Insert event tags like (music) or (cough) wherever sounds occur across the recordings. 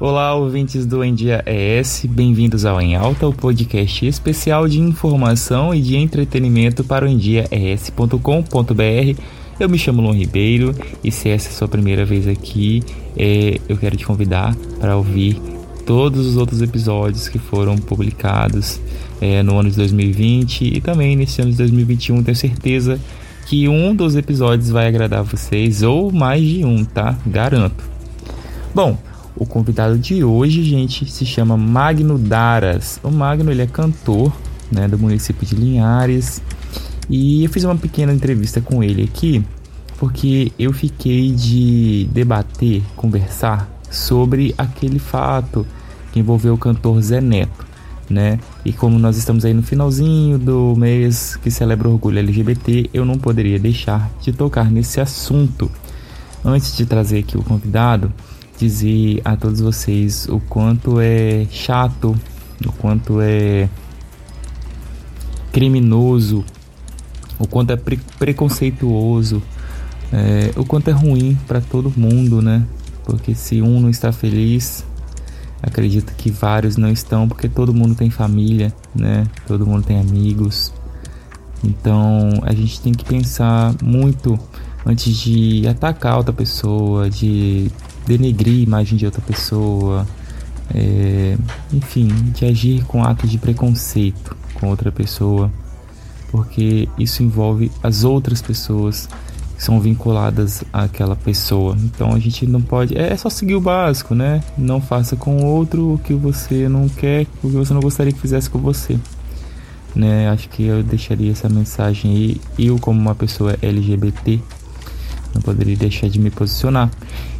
Olá, ouvintes do Em Dia ES, bem-vindos ao Em Alta, o podcast especial de informação e de entretenimento para o endiaes.com.br. Eu me chamo Luan Ribeiro e se essa é a sua primeira vez aqui, é, eu quero te convidar para ouvir todos os outros episódios que foram publicados é, no ano de 2020 e também nesse ano de 2021. Tenho certeza que um dos episódios vai agradar vocês ou mais de um, tá? Garanto. Bom, o convidado de hoje, gente, se chama Magno Daras. O Magno ele é cantor né, do município de Linhares. E eu fiz uma pequena entrevista com ele aqui, porque eu fiquei de debater, conversar sobre aquele fato que envolveu o cantor Zé Neto, né? E como nós estamos aí no finalzinho do mês que celebra o orgulho LGBT, eu não poderia deixar de tocar nesse assunto. Antes de trazer aqui o convidado, dizer a todos vocês o quanto é chato, o quanto é criminoso, o quanto é pre preconceituoso, é, o quanto é ruim para todo mundo, né? Porque se um não está feliz, acredito que vários não estão, porque todo mundo tem família, né? Todo mundo tem amigos. Então a gente tem que pensar muito antes de atacar outra pessoa, de denegrir a imagem de outra pessoa, é, enfim, de agir com atos de preconceito com outra pessoa, porque isso envolve as outras pessoas que são vinculadas àquela pessoa. Então a gente não pode. É só seguir o básico, né? Não faça com outro o que você não quer, o que você não gostaria que fizesse com você. Né? Acho que eu deixaria essa mensagem aí. Eu, como uma pessoa LGBT, não poderia deixar de me posicionar.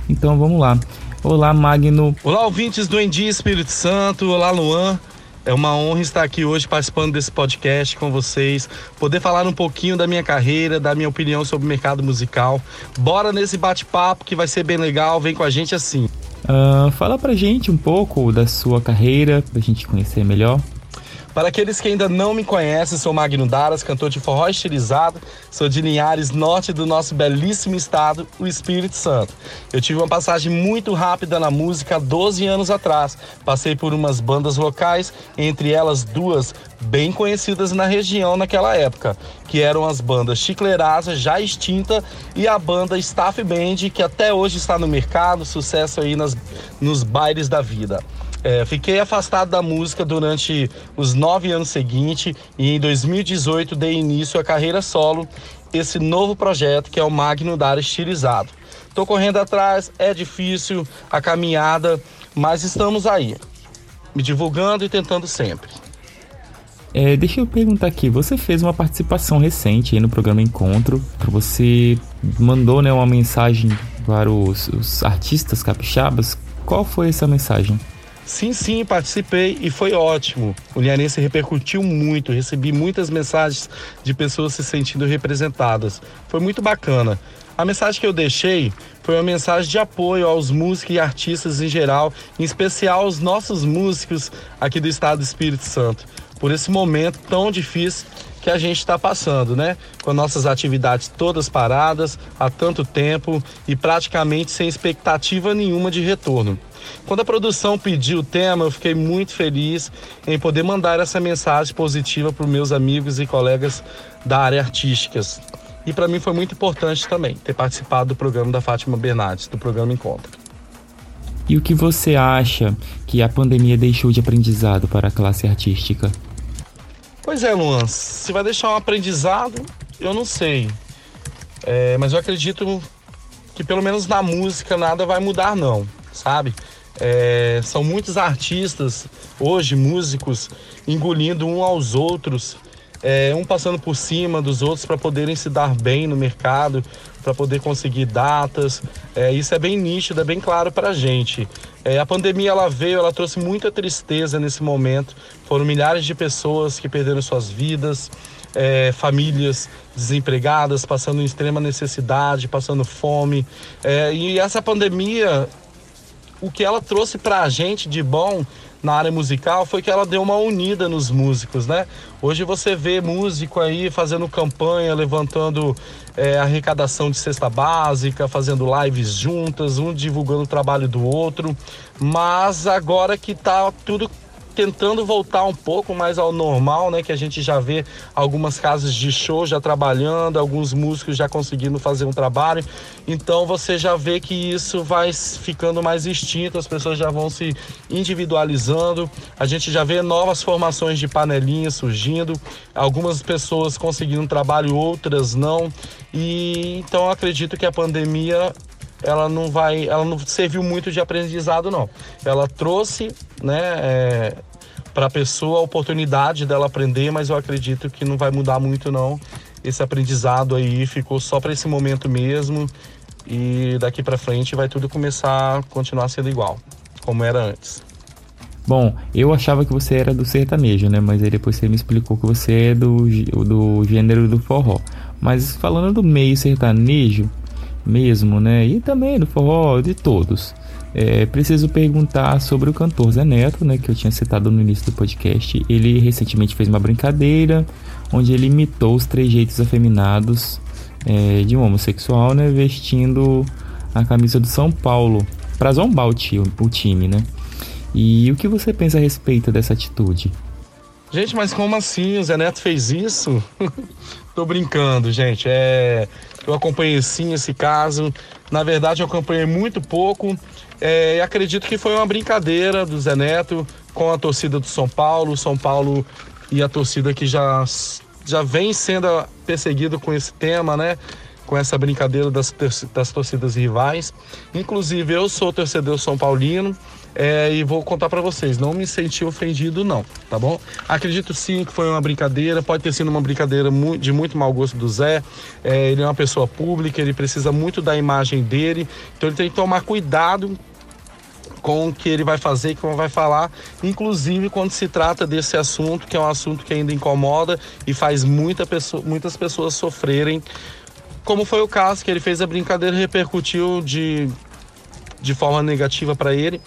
Então vamos lá. Olá, Magno. Olá, ouvintes do Endi Espírito Santo. Olá, Luan. É uma honra estar aqui hoje participando desse podcast com vocês, poder falar um pouquinho da minha carreira, da minha opinião sobre o mercado musical. Bora nesse bate-papo que vai ser bem legal, vem com a gente assim. Uh, fala pra gente um pouco da sua carreira, pra gente conhecer melhor. Para aqueles que ainda não me conhecem, sou Magno Daras, cantor de forró estilizado, sou de Linhares, norte do nosso belíssimo estado, o Espírito Santo. Eu tive uma passagem muito rápida na música há 12 anos atrás. Passei por umas bandas locais, entre elas duas bem conhecidas na região naquela época, que eram as bandas Chicleirasa, já extinta, e a banda Staff Band, que até hoje está no mercado, sucesso aí nas, nos bailes da vida. É, fiquei afastado da música durante os nove anos seguintes e em 2018 dei início à carreira solo, esse novo projeto que é o Magno Dar Estilizado. Estou correndo atrás, é difícil a caminhada, mas estamos aí, me divulgando e tentando sempre. É, deixa eu perguntar aqui, você fez uma participação recente no programa Encontro, você mandou né, uma mensagem para os, os artistas capixabas. Qual foi essa mensagem? Sim, sim, participei e foi ótimo. O Linharense repercutiu muito, recebi muitas mensagens de pessoas se sentindo representadas. Foi muito bacana. A mensagem que eu deixei foi uma mensagem de apoio aos músicos e artistas em geral, em especial aos nossos músicos aqui do estado do Espírito Santo, por esse momento tão difícil que a gente está passando, né? Com nossas atividades todas paradas há tanto tempo e praticamente sem expectativa nenhuma de retorno. Quando a produção pediu o tema, eu fiquei muito feliz em poder mandar essa mensagem positiva para os meus amigos e colegas da área artística. E para mim foi muito importante também ter participado do programa da Fátima Bernardes, do programa Encontro. E o que você acha que a pandemia deixou de aprendizado para a classe artística? Pois é, Luan, se vai deixar um aprendizado, eu não sei. É, mas eu acredito que pelo menos na música nada vai mudar não, sabe? É, são muitos artistas hoje, músicos, engolindo um aos outros, é, um passando por cima dos outros para poderem se dar bem no mercado, para poder conseguir datas. É, isso é bem nítido, é bem claro para a gente. É, a pandemia ela veio, ela trouxe muita tristeza nesse momento. Foram milhares de pessoas que perderam suas vidas, é, famílias desempregadas, passando em extrema necessidade, passando fome. É, e essa pandemia o que ela trouxe para a gente de bom na área musical foi que ela deu uma unida nos músicos, né? Hoje você vê músico aí fazendo campanha, levantando é, arrecadação de cesta básica, fazendo lives juntas, um divulgando o trabalho do outro. Mas agora que tá tudo tentando voltar um pouco mais ao normal, né? Que a gente já vê algumas casas de show já trabalhando, alguns músicos já conseguindo fazer um trabalho. Então você já vê que isso vai ficando mais extinto, as pessoas já vão se individualizando. A gente já vê novas formações de panelinhas surgindo, algumas pessoas conseguindo trabalho, outras não. E então acredito que a pandemia ela não vai, ela não serviu muito de aprendizado não. Ela trouxe, né, é, para a pessoa a oportunidade dela aprender, mas eu acredito que não vai mudar muito não. Esse aprendizado aí ficou só para esse momento mesmo e daqui para frente vai tudo começar a continuar sendo igual, como era antes. Bom, eu achava que você era do sertanejo, né? Mas aí depois você me explicou que você é do, do gênero do forró. Mas falando do meio sertanejo mesmo, né? E também do forró, de todos. É, preciso perguntar sobre o cantor Zé Neto, né, que eu tinha citado no início do podcast. Ele recentemente fez uma brincadeira onde ele imitou os trejeitos afeminados é, de um homossexual, né, vestindo a camisa do São Paulo para zombar o o time, né? E o que você pensa a respeito dessa atitude? Gente, mas como assim? O Zé Neto fez isso? (laughs) Tô brincando, gente. É, eu acompanhei sim esse caso. Na verdade, eu acompanhei muito pouco. É, e acredito que foi uma brincadeira do Zé Neto com a torcida do São Paulo. São Paulo e a torcida que já, já vem sendo perseguido com esse tema, né? Com essa brincadeira das, das torcidas rivais. Inclusive, eu sou torcedor São Paulino. É, e vou contar para vocês, não me senti ofendido não, tá bom? Acredito sim que foi uma brincadeira, pode ter sido uma brincadeira de muito mau gosto do Zé. É, ele é uma pessoa pública, ele precisa muito da imagem dele, então ele tem que tomar cuidado com o que ele vai fazer, que vai falar, inclusive quando se trata desse assunto, que é um assunto que ainda incomoda e faz muita pessoa, muitas pessoas sofrerem. Como foi o caso que ele fez a brincadeira repercutiu de de forma negativa para ele.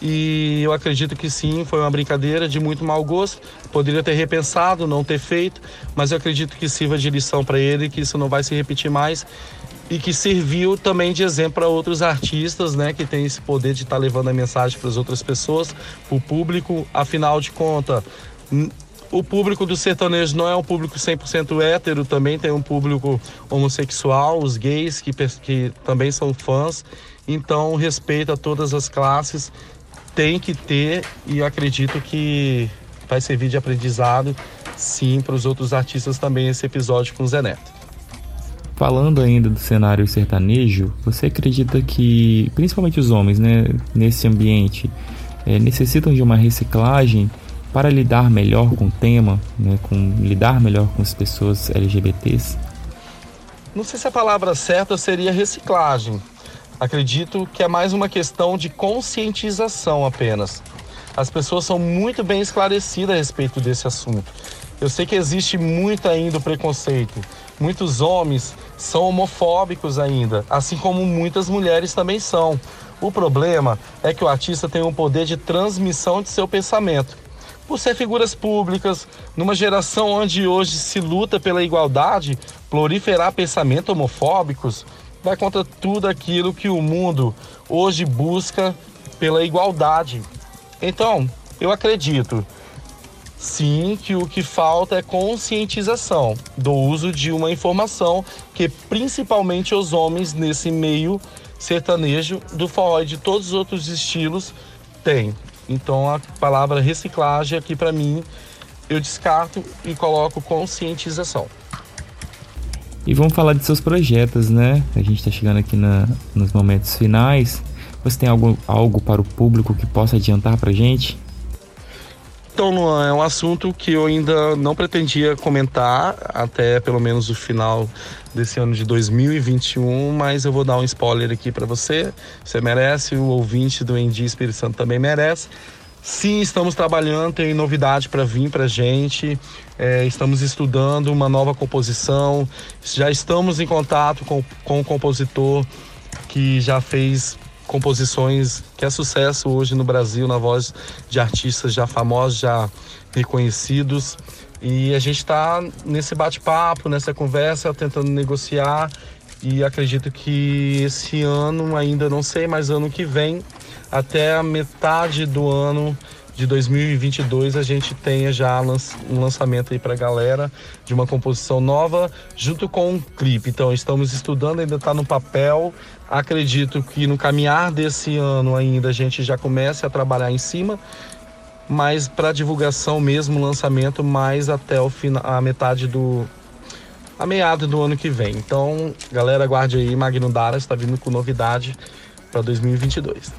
E eu acredito que sim, foi uma brincadeira de muito mau gosto. Poderia ter repensado, não ter feito, mas eu acredito que sirva de lição para ele, que isso não vai se repetir mais e que serviu também de exemplo para outros artistas, né, que tem esse poder de estar tá levando a mensagem para as outras pessoas, para o público. Afinal de contas, o público do sertanejo não é um público 100% hétero, também tem um público homossexual, os gays que, que também são fãs. Então, respeito a todas as classes tem que ter e acredito que vai servir de aprendizado, sim, para os outros artistas também esse episódio com o Zé Neto. Falando ainda do cenário sertanejo, você acredita que, principalmente os homens, né, nesse ambiente, é, necessitam de uma reciclagem para lidar melhor com o tema, né, com lidar melhor com as pessoas LGBTs? Não sei se a palavra certa seria reciclagem, Acredito que é mais uma questão de conscientização apenas. As pessoas são muito bem esclarecidas a respeito desse assunto. Eu sei que existe muito ainda o preconceito. Muitos homens são homofóbicos ainda, assim como muitas mulheres também são. O problema é que o artista tem um poder de transmissão de seu pensamento. Por ser figuras públicas, numa geração onde hoje se luta pela igualdade, proliferar pensamentos homofóbicos vai contra tudo aquilo que o mundo hoje busca pela igualdade. Então, eu acredito sim que o que falta é conscientização do uso de uma informação que principalmente os homens nesse meio sertanejo do forró e de todos os outros estilos têm. Então a palavra reciclagem aqui para mim eu descarto e coloco conscientização. E vamos falar de seus projetos, né? A gente está chegando aqui na, nos momentos finais. Você tem algo, algo para o público que possa adiantar para gente? Então, Luan, é um assunto que eu ainda não pretendia comentar até pelo menos o final desse ano de 2021, mas eu vou dar um spoiler aqui para você. Você merece, o ouvinte do Endi Espírito Santo também merece. Sim, estamos trabalhando, tem novidade para vir para gente. É, estamos estudando uma nova composição. Já estamos em contato com, com o compositor que já fez composições que é sucesso hoje no Brasil na voz de artistas já famosos, já reconhecidos. E a gente está nesse bate-papo, nessa conversa, tentando negociar e acredito que esse ano, ainda não sei, mas ano que vem, até a metade do ano de 2022 a gente tenha já um lançamento aí para a galera de uma composição nova junto com um clipe. Então estamos estudando, ainda está no papel. Acredito que no caminhar desse ano ainda a gente já comece a trabalhar em cima, mas para divulgação mesmo, lançamento mais até o final, a metade do a meados do ano que vem. Então, galera, aguarde aí, Magno Dara está vindo com novidade para 2022.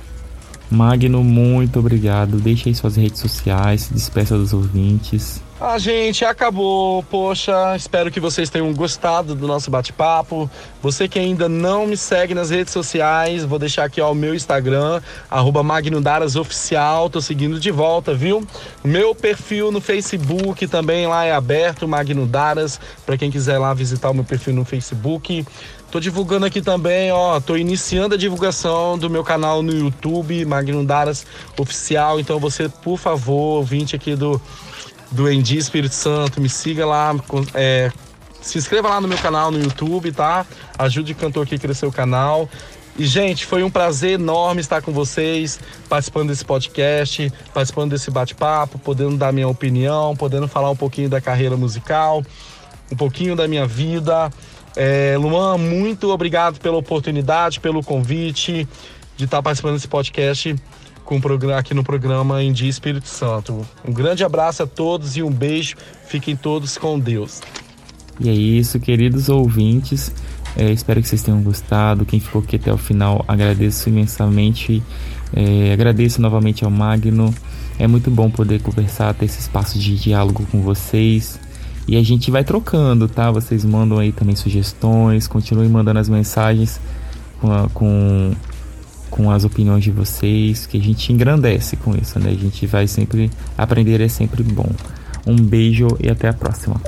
Magno, muito obrigado. Deixe aí suas redes sociais, despeça dos ouvintes. Ah, gente, acabou. Poxa, espero que vocês tenham gostado do nosso bate-papo. Você que ainda não me segue nas redes sociais, vou deixar aqui ó, o meu Instagram, arroba MagnoDarasOficial. Tô seguindo de volta, viu? Meu perfil no Facebook também lá é aberto, Magno Daras, para quem quiser lá visitar o meu perfil no Facebook. Tô divulgando aqui também, ó, tô iniciando a divulgação do meu canal no YouTube, Magno Daras Oficial. Então você, por favor, vinte aqui do do Endi Espírito Santo. Me siga lá, é, se inscreva lá no meu canal no YouTube, tá? Ajude o cantor aqui a crescer o canal. E, gente, foi um prazer enorme estar com vocês, participando desse podcast, participando desse bate-papo, podendo dar minha opinião, podendo falar um pouquinho da carreira musical, um pouquinho da minha vida. É, Luan, muito obrigado pela oportunidade, pelo convite de estar participando desse podcast com aqui no programa Dia Espírito Santo. Um grande abraço a todos e um beijo. Fiquem todos com Deus. E é isso, queridos ouvintes. É, espero que vocês tenham gostado. Quem ficou aqui até o final, agradeço imensamente. É, agradeço novamente ao Magno. É muito bom poder conversar, ter esse espaço de diálogo com vocês. E a gente vai trocando, tá? Vocês mandam aí também sugestões, continuem mandando as mensagens com, a, com com as opiniões de vocês, que a gente engrandece com isso, né? A gente vai sempre aprender, é sempre bom. Um beijo e até a próxima.